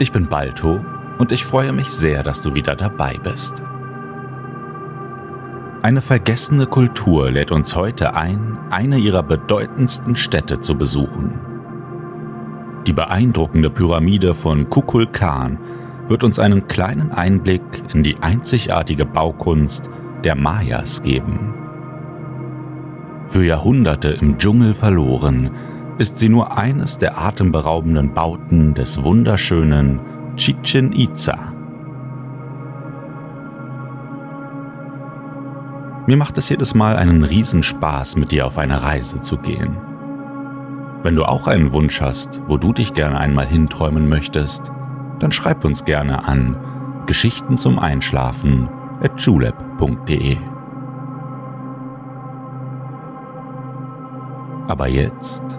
Ich bin Balto und ich freue mich sehr, dass du wieder dabei bist. Eine vergessene Kultur lädt uns heute ein, eine ihrer bedeutendsten Städte zu besuchen. Die beeindruckende Pyramide von Kukulkan wird uns einen kleinen Einblick in die einzigartige Baukunst der Mayas geben. Für Jahrhunderte im Dschungel verloren, ist sie nur eines der atemberaubenden Bauten des wunderschönen Chichen Itza. Mir macht es jedes Mal einen Riesenspaß, mit dir auf eine Reise zu gehen. Wenn du auch einen Wunsch hast, wo du dich gerne einmal hinträumen möchtest, dann schreib uns gerne an Geschichten zum Einschlafen at julep.de. Aber jetzt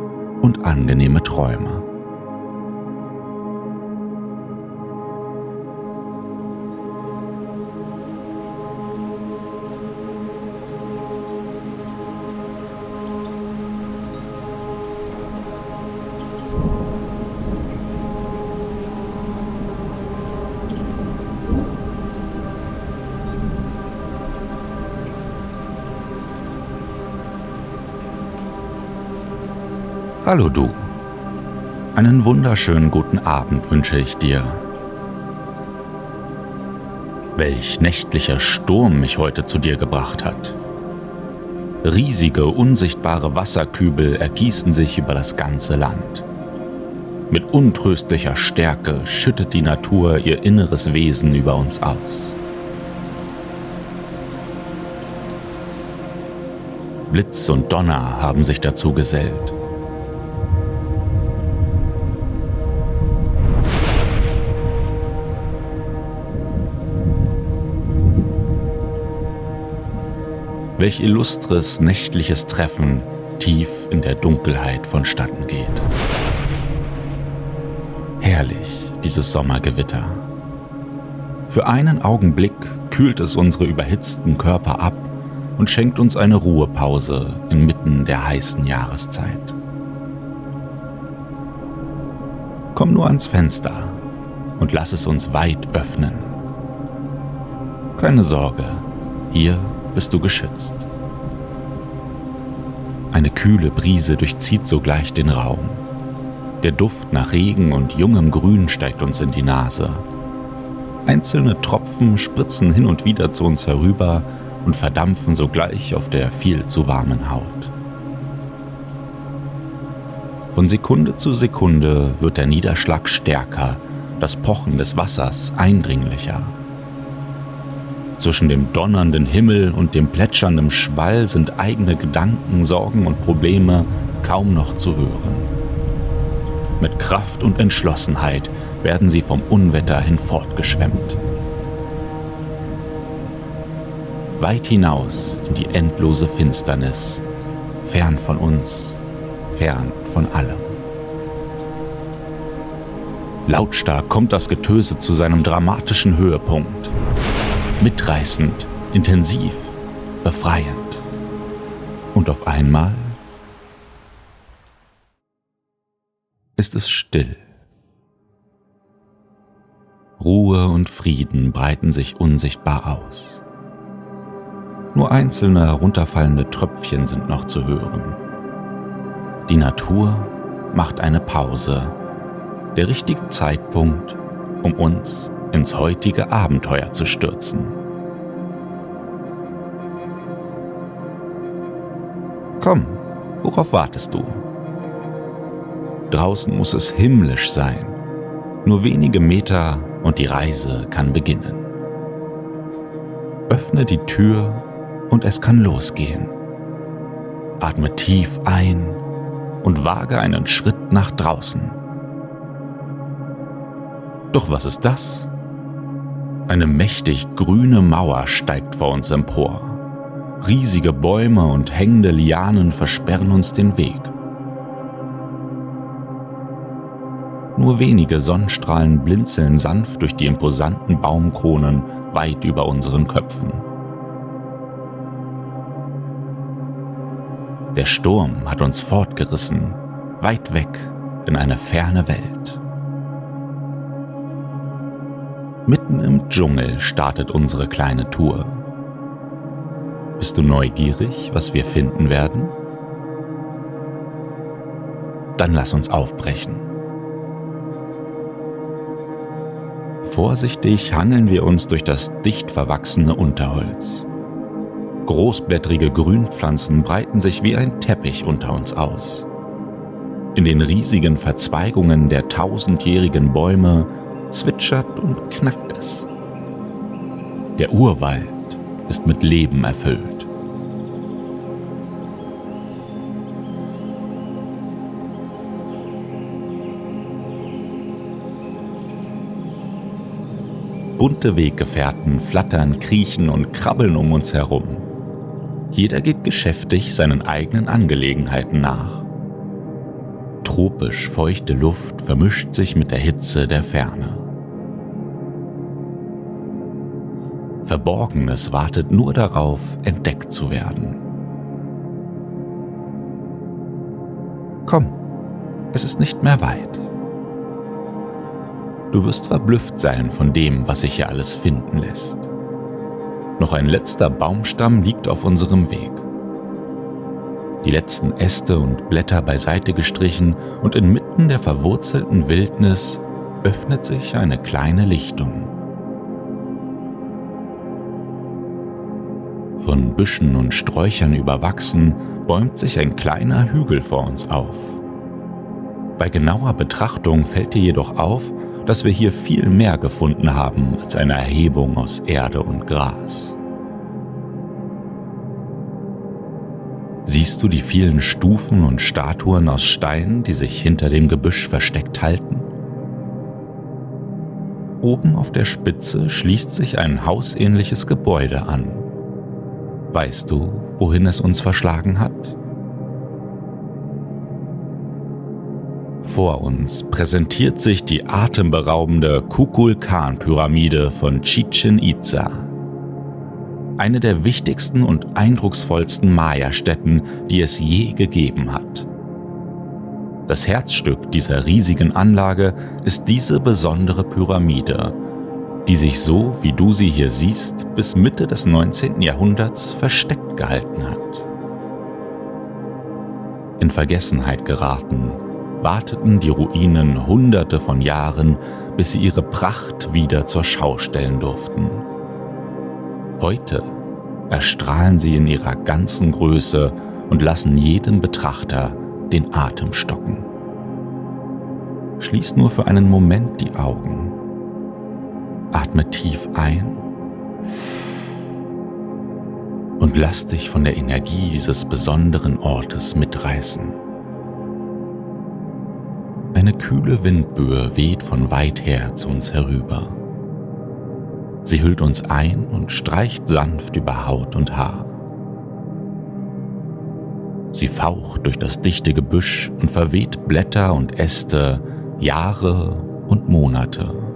und angenehme Träume. Hallo du. Einen wunderschönen guten Abend wünsche ich dir. Welch nächtlicher Sturm mich heute zu dir gebracht hat. Riesige, unsichtbare Wasserkübel ergießen sich über das ganze Land. Mit untröstlicher Stärke schüttet die Natur ihr inneres Wesen über uns aus. Blitz und Donner haben sich dazu gesellt. Welch illustres nächtliches Treffen tief in der Dunkelheit vonstatten geht. Herrlich, dieses Sommergewitter. Für einen Augenblick kühlt es unsere überhitzten Körper ab und schenkt uns eine Ruhepause inmitten der heißen Jahreszeit. Komm nur ans Fenster und lass es uns weit öffnen. Keine Sorge, hier bist du geschützt. Eine kühle Brise durchzieht sogleich den Raum. Der Duft nach Regen und jungem Grün steigt uns in die Nase. Einzelne Tropfen spritzen hin und wieder zu uns herüber und verdampfen sogleich auf der viel zu warmen Haut. Von Sekunde zu Sekunde wird der Niederschlag stärker, das Pochen des Wassers eindringlicher. Zwischen dem donnernden Himmel und dem plätschernden Schwall sind eigene Gedanken, Sorgen und Probleme kaum noch zu hören. Mit Kraft und Entschlossenheit werden sie vom Unwetter hinfortgeschwemmt. Weit hinaus in die endlose Finsternis, fern von uns, fern von allem. Lautstark kommt das Getöse zu seinem dramatischen Höhepunkt mitreißend, intensiv, befreiend. Und auf einmal ist es still. Ruhe und Frieden breiten sich unsichtbar aus. Nur einzelne herunterfallende Tröpfchen sind noch zu hören. Die Natur macht eine Pause der richtige Zeitpunkt, um uns ins heutige Abenteuer zu stürzen. Komm, worauf wartest du? Draußen muss es himmlisch sein. Nur wenige Meter und die Reise kann beginnen. Öffne die Tür und es kann losgehen. Atme tief ein und wage einen Schritt nach draußen. Doch was ist das? Eine mächtig grüne Mauer steigt vor uns empor. Riesige Bäume und hängende Lianen versperren uns den Weg. Nur wenige Sonnenstrahlen blinzeln sanft durch die imposanten Baumkronen weit über unseren Köpfen. Der Sturm hat uns fortgerissen, weit weg in eine ferne Welt. Mitten im Dschungel startet unsere kleine Tour. Bist du neugierig, was wir finden werden? Dann lass uns aufbrechen. Vorsichtig hangeln wir uns durch das dicht verwachsene Unterholz. Großblättrige Grünpflanzen breiten sich wie ein Teppich unter uns aus. In den riesigen Verzweigungen der tausendjährigen Bäume zwitschert und knackt es. Der Urwald ist mit Leben erfüllt. Bunte Weggefährten flattern, kriechen und krabbeln um uns herum. Jeder geht geschäftig seinen eigenen Angelegenheiten nach. Tropisch feuchte Luft vermischt sich mit der Hitze der Ferne. Verborgenes wartet nur darauf, entdeckt zu werden. Komm, es ist nicht mehr weit. Du wirst verblüfft sein von dem, was sich hier alles finden lässt. Noch ein letzter Baumstamm liegt auf unserem Weg. Die letzten Äste und Blätter beiseite gestrichen und inmitten der verwurzelten Wildnis öffnet sich eine kleine Lichtung. Von Büschen und Sträuchern überwachsen, bäumt sich ein kleiner Hügel vor uns auf. Bei genauer Betrachtung fällt dir jedoch auf, dass wir hier viel mehr gefunden haben als eine Erhebung aus Erde und Gras. Siehst du die vielen Stufen und Statuen aus Stein, die sich hinter dem Gebüsch versteckt halten? Oben auf der Spitze schließt sich ein hausähnliches Gebäude an. Weißt du, wohin es uns verschlagen hat? Vor uns präsentiert sich die atemberaubende Kukulkan-Pyramide von Chichen Itza. Eine der wichtigsten und eindrucksvollsten Maya-Stätten, die es je gegeben hat. Das Herzstück dieser riesigen Anlage ist diese besondere Pyramide, die sich so, wie du sie hier siehst, bis Mitte des 19. Jahrhunderts versteckt gehalten hat. In Vergessenheit geraten warteten die Ruinen hunderte von Jahren, bis sie ihre Pracht wieder zur Schau stellen durften. Heute erstrahlen sie in ihrer ganzen Größe und lassen jeden Betrachter den Atem stocken. Schließ nur für einen Moment die Augen. Atme tief ein und lass dich von der Energie dieses besonderen Ortes mitreißen. Eine kühle Windböe weht von weit her zu uns herüber. Sie hüllt uns ein und streicht sanft über Haut und Haar. Sie faucht durch das dichte Gebüsch und verweht Blätter und Äste Jahre und Monate.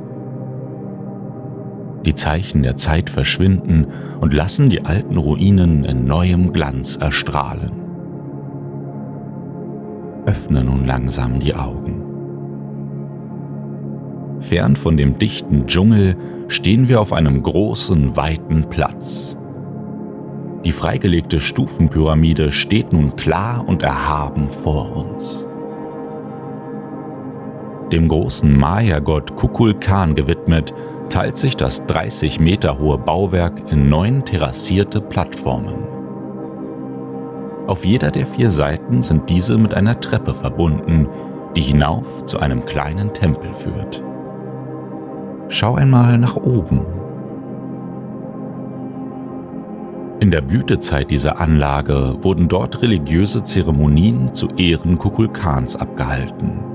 Die Zeichen der Zeit verschwinden und lassen die alten Ruinen in neuem Glanz erstrahlen. Öffne nun langsam die Augen. Fern von dem dichten Dschungel stehen wir auf einem großen, weiten Platz. Die freigelegte Stufenpyramide steht nun klar und erhaben vor uns. Dem großen Maya-Gott Kukulkan gewidmet, teilt sich das 30 Meter hohe Bauwerk in neun terrassierte Plattformen. Auf jeder der vier Seiten sind diese mit einer Treppe verbunden, die hinauf zu einem kleinen Tempel führt. Schau einmal nach oben. In der Blütezeit dieser Anlage wurden dort religiöse Zeremonien zu Ehren Kukulkans abgehalten.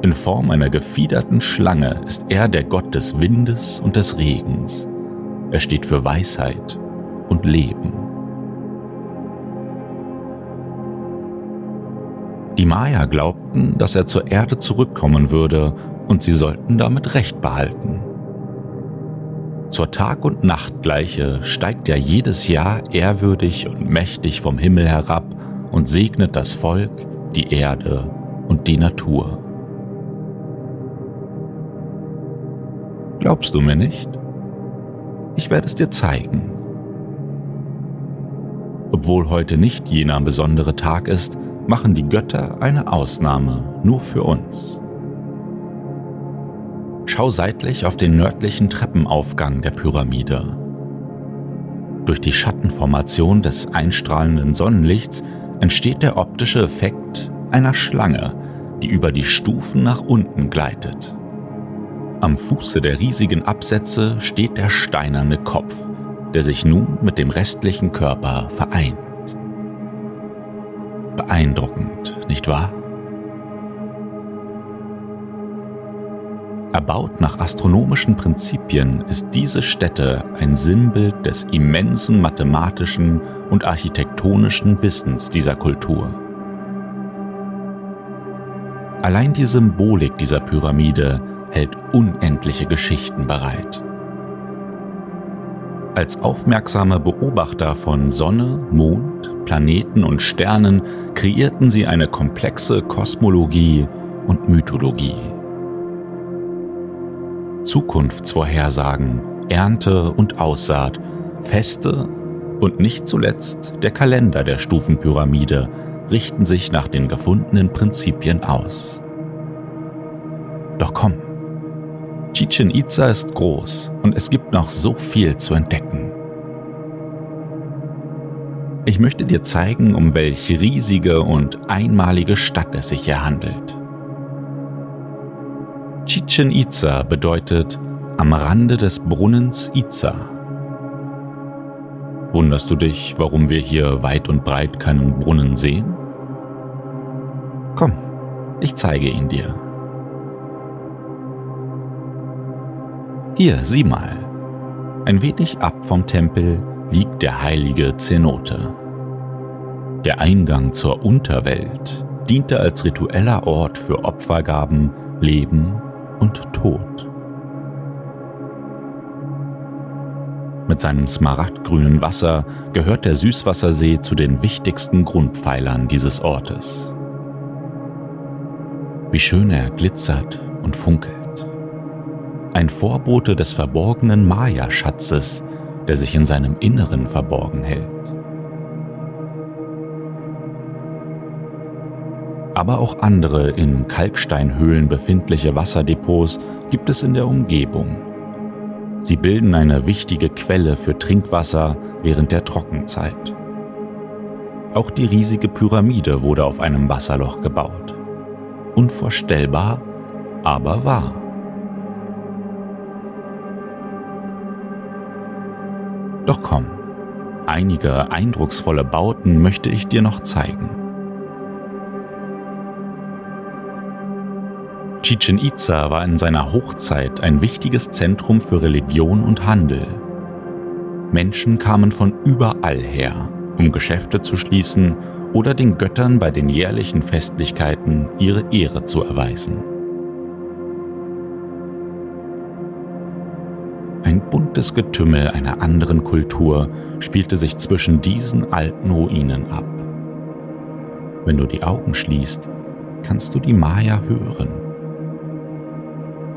In Form einer gefiederten Schlange ist er der Gott des Windes und des Regens. Er steht für Weisheit und Leben. Die Maya glaubten, dass er zur Erde zurückkommen würde und sie sollten damit Recht behalten. Zur Tag- und Nachtgleiche steigt er jedes Jahr ehrwürdig und mächtig vom Himmel herab und segnet das Volk, die Erde und die Natur. Glaubst du mir nicht? Ich werde es dir zeigen. Obwohl heute nicht jener besondere Tag ist, machen die Götter eine Ausnahme nur für uns. Schau seitlich auf den nördlichen Treppenaufgang der Pyramide. Durch die Schattenformation des einstrahlenden Sonnenlichts entsteht der optische Effekt einer Schlange, die über die Stufen nach unten gleitet. Am Fuße der riesigen Absätze steht der steinerne Kopf, der sich nun mit dem restlichen Körper vereint. Beeindruckend, nicht wahr? Erbaut nach astronomischen Prinzipien ist diese Stätte ein Sinnbild des immensen mathematischen und architektonischen Wissens dieser Kultur. Allein die Symbolik dieser Pyramide hält unendliche Geschichten bereit. Als aufmerksame Beobachter von Sonne, Mond, Planeten und Sternen kreierten sie eine komplexe Kosmologie und Mythologie. Zukunftsvorhersagen, Ernte und Aussaat, Feste und nicht zuletzt der Kalender der Stufenpyramide richten sich nach den gefundenen Prinzipien aus. Doch komm, Chichen Itza ist groß und es gibt noch so viel zu entdecken. Ich möchte dir zeigen, um welche riesige und einmalige Stadt es sich hier handelt. Chichen Itza bedeutet am Rande des Brunnens Itza. Wunderst du dich, warum wir hier weit und breit keinen Brunnen sehen? Komm, ich zeige ihn dir. Hier, sieh mal. Ein wenig ab vom Tempel liegt der heilige Zenote. Der Eingang zur Unterwelt diente als ritueller Ort für Opfergaben, Leben und Tod. Mit seinem smaragdgrünen Wasser gehört der Süßwassersee zu den wichtigsten Grundpfeilern dieses Ortes. Wie schön er glitzert und funkelt. Ein Vorbote des verborgenen Maya-Schatzes, der sich in seinem Inneren verborgen hält. aber auch andere in Kalksteinhöhlen befindliche Wasserdepots gibt es in der Umgebung. Sie bilden eine wichtige Quelle für Trinkwasser während der Trockenzeit. Auch die riesige Pyramide wurde auf einem Wasserloch gebaut. Unvorstellbar, aber wahr. Doch komm, einige eindrucksvolle Bauten möchte ich dir noch zeigen. Chichen Itza war in seiner Hochzeit ein wichtiges Zentrum für Religion und Handel. Menschen kamen von überall her, um Geschäfte zu schließen oder den Göttern bei den jährlichen Festlichkeiten ihre Ehre zu erweisen. Ein buntes Getümmel einer anderen Kultur spielte sich zwischen diesen alten Ruinen ab. Wenn du die Augen schließt, kannst du die Maya hören.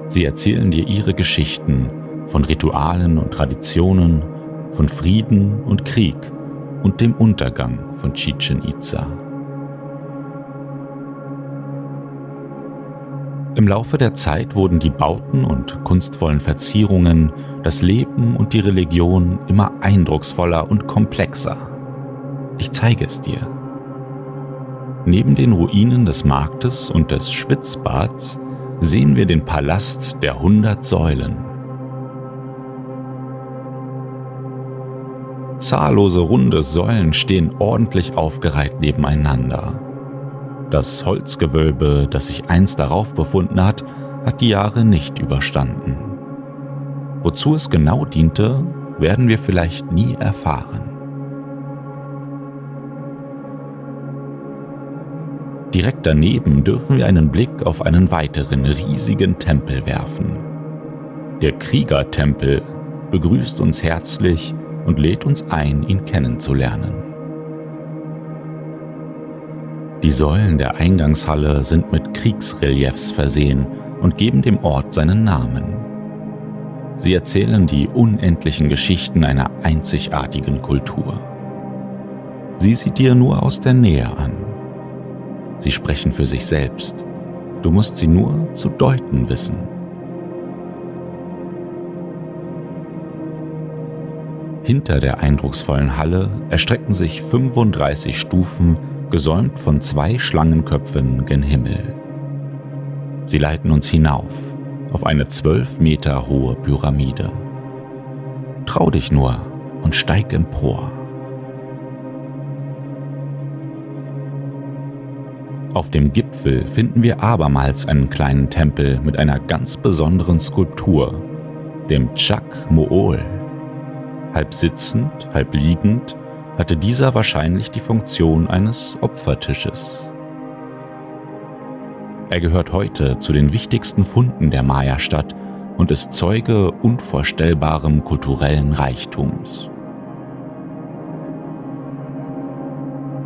Sie erzählen dir ihre Geschichten von Ritualen und Traditionen, von Frieden und Krieg und dem Untergang von Chichen Itza. Im Laufe der Zeit wurden die Bauten und kunstvollen Verzierungen, das Leben und die Religion immer eindrucksvoller und komplexer. Ich zeige es dir. Neben den Ruinen des Marktes und des Schwitzbads sehen wir den Palast der hundert Säulen. Zahllose runde Säulen stehen ordentlich aufgereiht nebeneinander. Das Holzgewölbe, das sich einst darauf befunden hat, hat die Jahre nicht überstanden. Wozu es genau diente, werden wir vielleicht nie erfahren. Direkt daneben dürfen wir einen Blick auf einen weiteren riesigen Tempel werfen. Der Kriegertempel begrüßt uns herzlich und lädt uns ein, ihn kennenzulernen. Die Säulen der Eingangshalle sind mit Kriegsreliefs versehen und geben dem Ort seinen Namen. Sie erzählen die unendlichen Geschichten einer einzigartigen Kultur. Sie dir nur aus der Nähe an. Sie sprechen für sich selbst. Du musst sie nur zu deuten wissen. Hinter der eindrucksvollen Halle erstrecken sich 35 Stufen gesäumt von zwei Schlangenköpfen gen Himmel. Sie leiten uns hinauf auf eine zwölf Meter hohe Pyramide. Trau dich nur und steig empor. Auf dem Gipfel finden wir abermals einen kleinen Tempel mit einer ganz besonderen Skulptur, dem Chak Mool. Halb sitzend, halb liegend hatte dieser wahrscheinlich die Funktion eines Opfertisches. Er gehört heute zu den wichtigsten Funden der Maya-Stadt und ist Zeuge unvorstellbarem kulturellen Reichtums.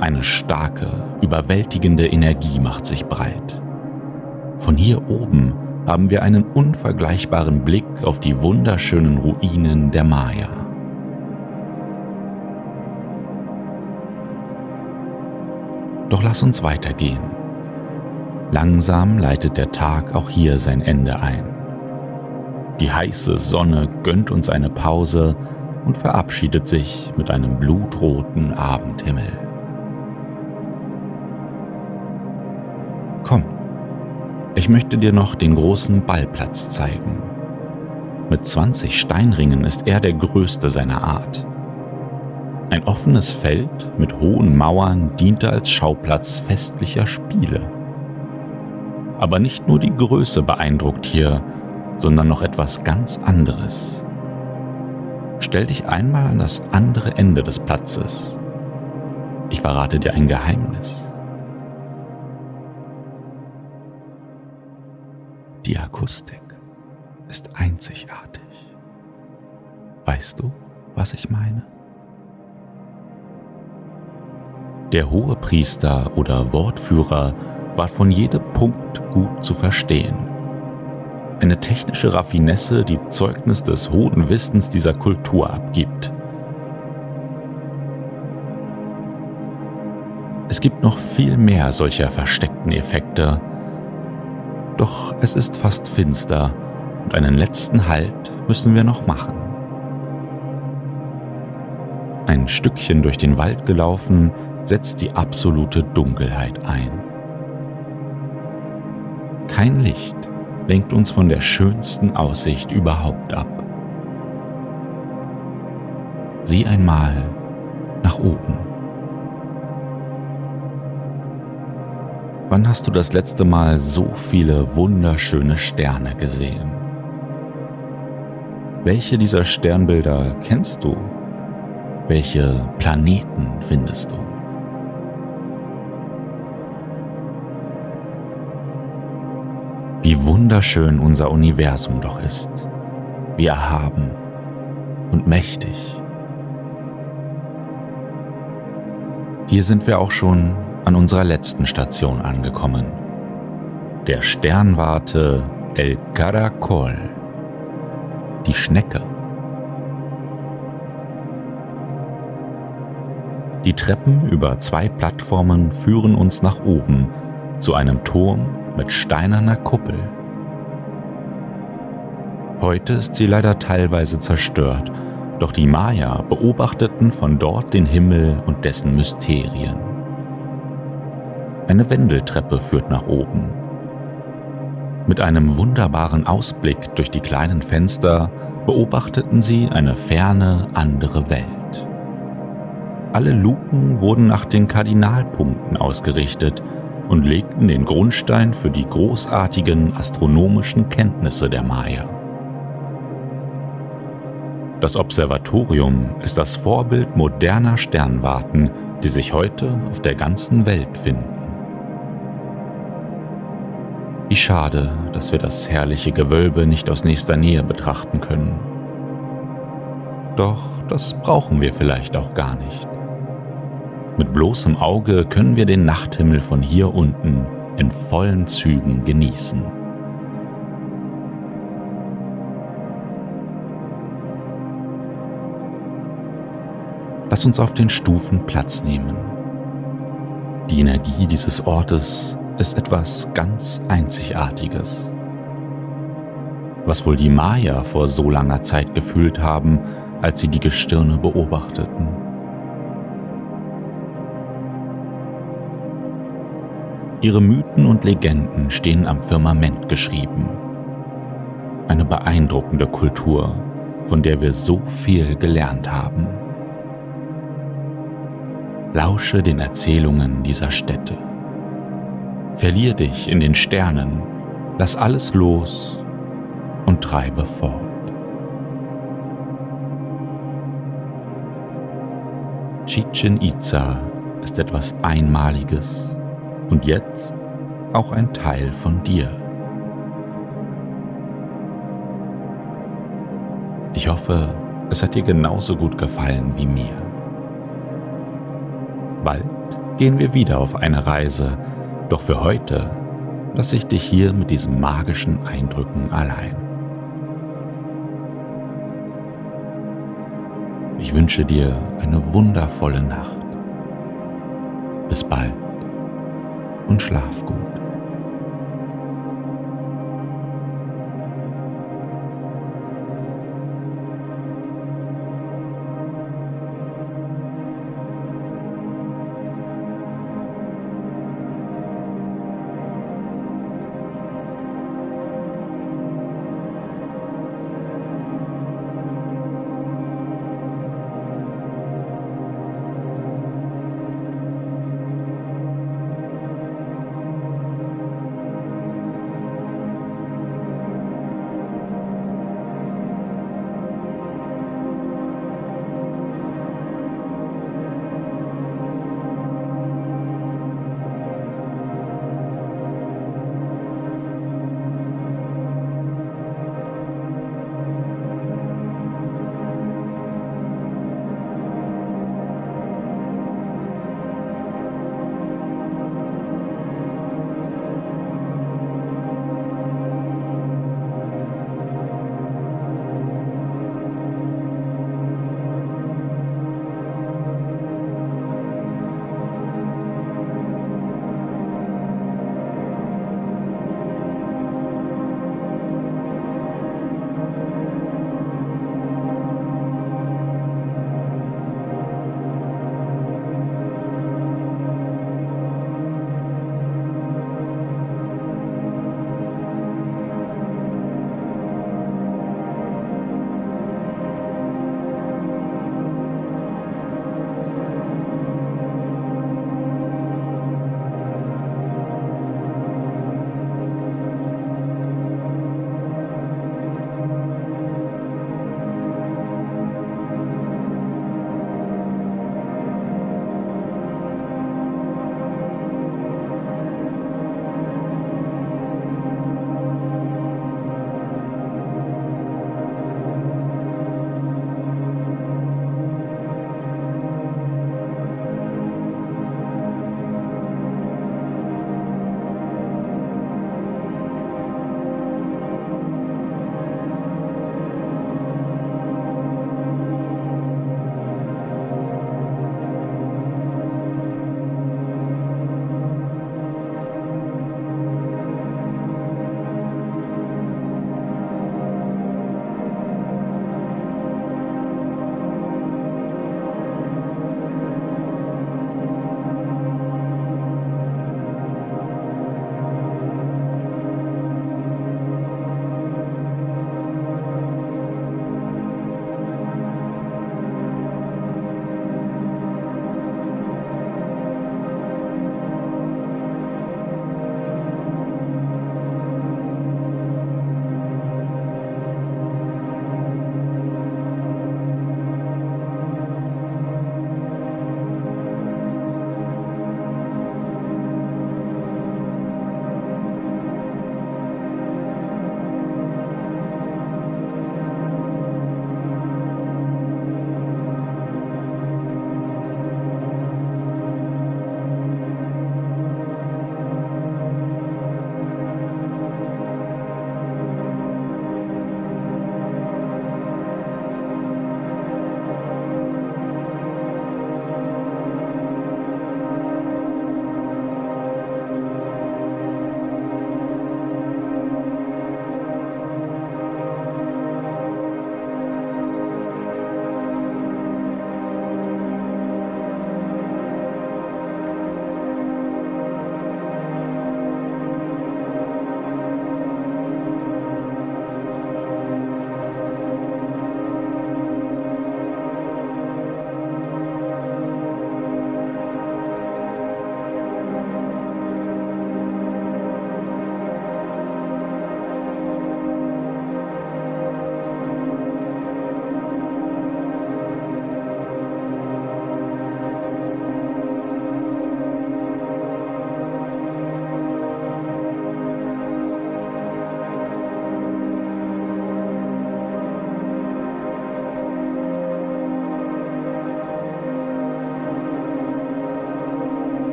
Eine starke, überwältigende Energie macht sich breit. Von hier oben haben wir einen unvergleichbaren Blick auf die wunderschönen Ruinen der Maya. Doch lass uns weitergehen. Langsam leitet der Tag auch hier sein Ende ein. Die heiße Sonne gönnt uns eine Pause und verabschiedet sich mit einem blutroten Abendhimmel. Komm, ich möchte dir noch den großen Ballplatz zeigen. Mit 20 Steinringen ist er der größte seiner Art. Ein offenes Feld mit hohen Mauern diente als Schauplatz festlicher Spiele. Aber nicht nur die Größe beeindruckt hier, sondern noch etwas ganz anderes. Stell dich einmal an das andere Ende des Platzes. Ich verrate dir ein Geheimnis. Die Akustik ist einzigartig. Weißt du, was ich meine? Der hohe Priester oder Wortführer war von jedem Punkt gut zu verstehen. Eine technische Raffinesse, die Zeugnis des hohen Wissens dieser Kultur abgibt. Es gibt noch viel mehr solcher versteckten Effekte, doch es ist fast finster und einen letzten Halt müssen wir noch machen. Ein Stückchen durch den Wald gelaufen, setzt die absolute Dunkelheit ein. Kein Licht lenkt uns von der schönsten Aussicht überhaupt ab. Sieh einmal nach oben. Wann hast du das letzte Mal so viele wunderschöne Sterne gesehen? Welche dieser Sternbilder kennst du? Welche Planeten findest du? Wie wunderschön unser Universum doch ist, wie erhaben und mächtig. Hier sind wir auch schon an unserer letzten Station angekommen, der Sternwarte El Caracol, die Schnecke. Die Treppen über zwei Plattformen führen uns nach oben zu einem Turm mit steinerner Kuppel. Heute ist sie leider teilweise zerstört, doch die Maya beobachteten von dort den Himmel und dessen Mysterien. Eine Wendeltreppe führt nach oben. Mit einem wunderbaren Ausblick durch die kleinen Fenster beobachteten sie eine ferne andere Welt. Alle Luken wurden nach den Kardinalpunkten ausgerichtet und legten den Grundstein für die großartigen astronomischen Kenntnisse der Maya. Das Observatorium ist das Vorbild moderner Sternwarten, die sich heute auf der ganzen Welt finden. Wie schade, dass wir das herrliche Gewölbe nicht aus nächster Nähe betrachten können. Doch das brauchen wir vielleicht auch gar nicht. Mit bloßem Auge können wir den Nachthimmel von hier unten in vollen Zügen genießen. Lass uns auf den Stufen Platz nehmen. Die Energie dieses Ortes ist etwas ganz Einzigartiges. Was wohl die Maya vor so langer Zeit gefühlt haben, als sie die Gestirne beobachteten. Ihre Mythen und Legenden stehen am Firmament geschrieben. Eine beeindruckende Kultur, von der wir so viel gelernt haben. Lausche den Erzählungen dieser Städte. Verlier dich in den Sternen, lass alles los und treibe fort. Chichen Itza ist etwas Einmaliges und jetzt auch ein Teil von dir. Ich hoffe, es hat dir genauso gut gefallen wie mir. Bald gehen wir wieder auf eine Reise, doch für heute lasse ich dich hier mit diesen magischen Eindrücken allein. Ich wünsche dir eine wundervolle Nacht. Bis bald und schlaf gut.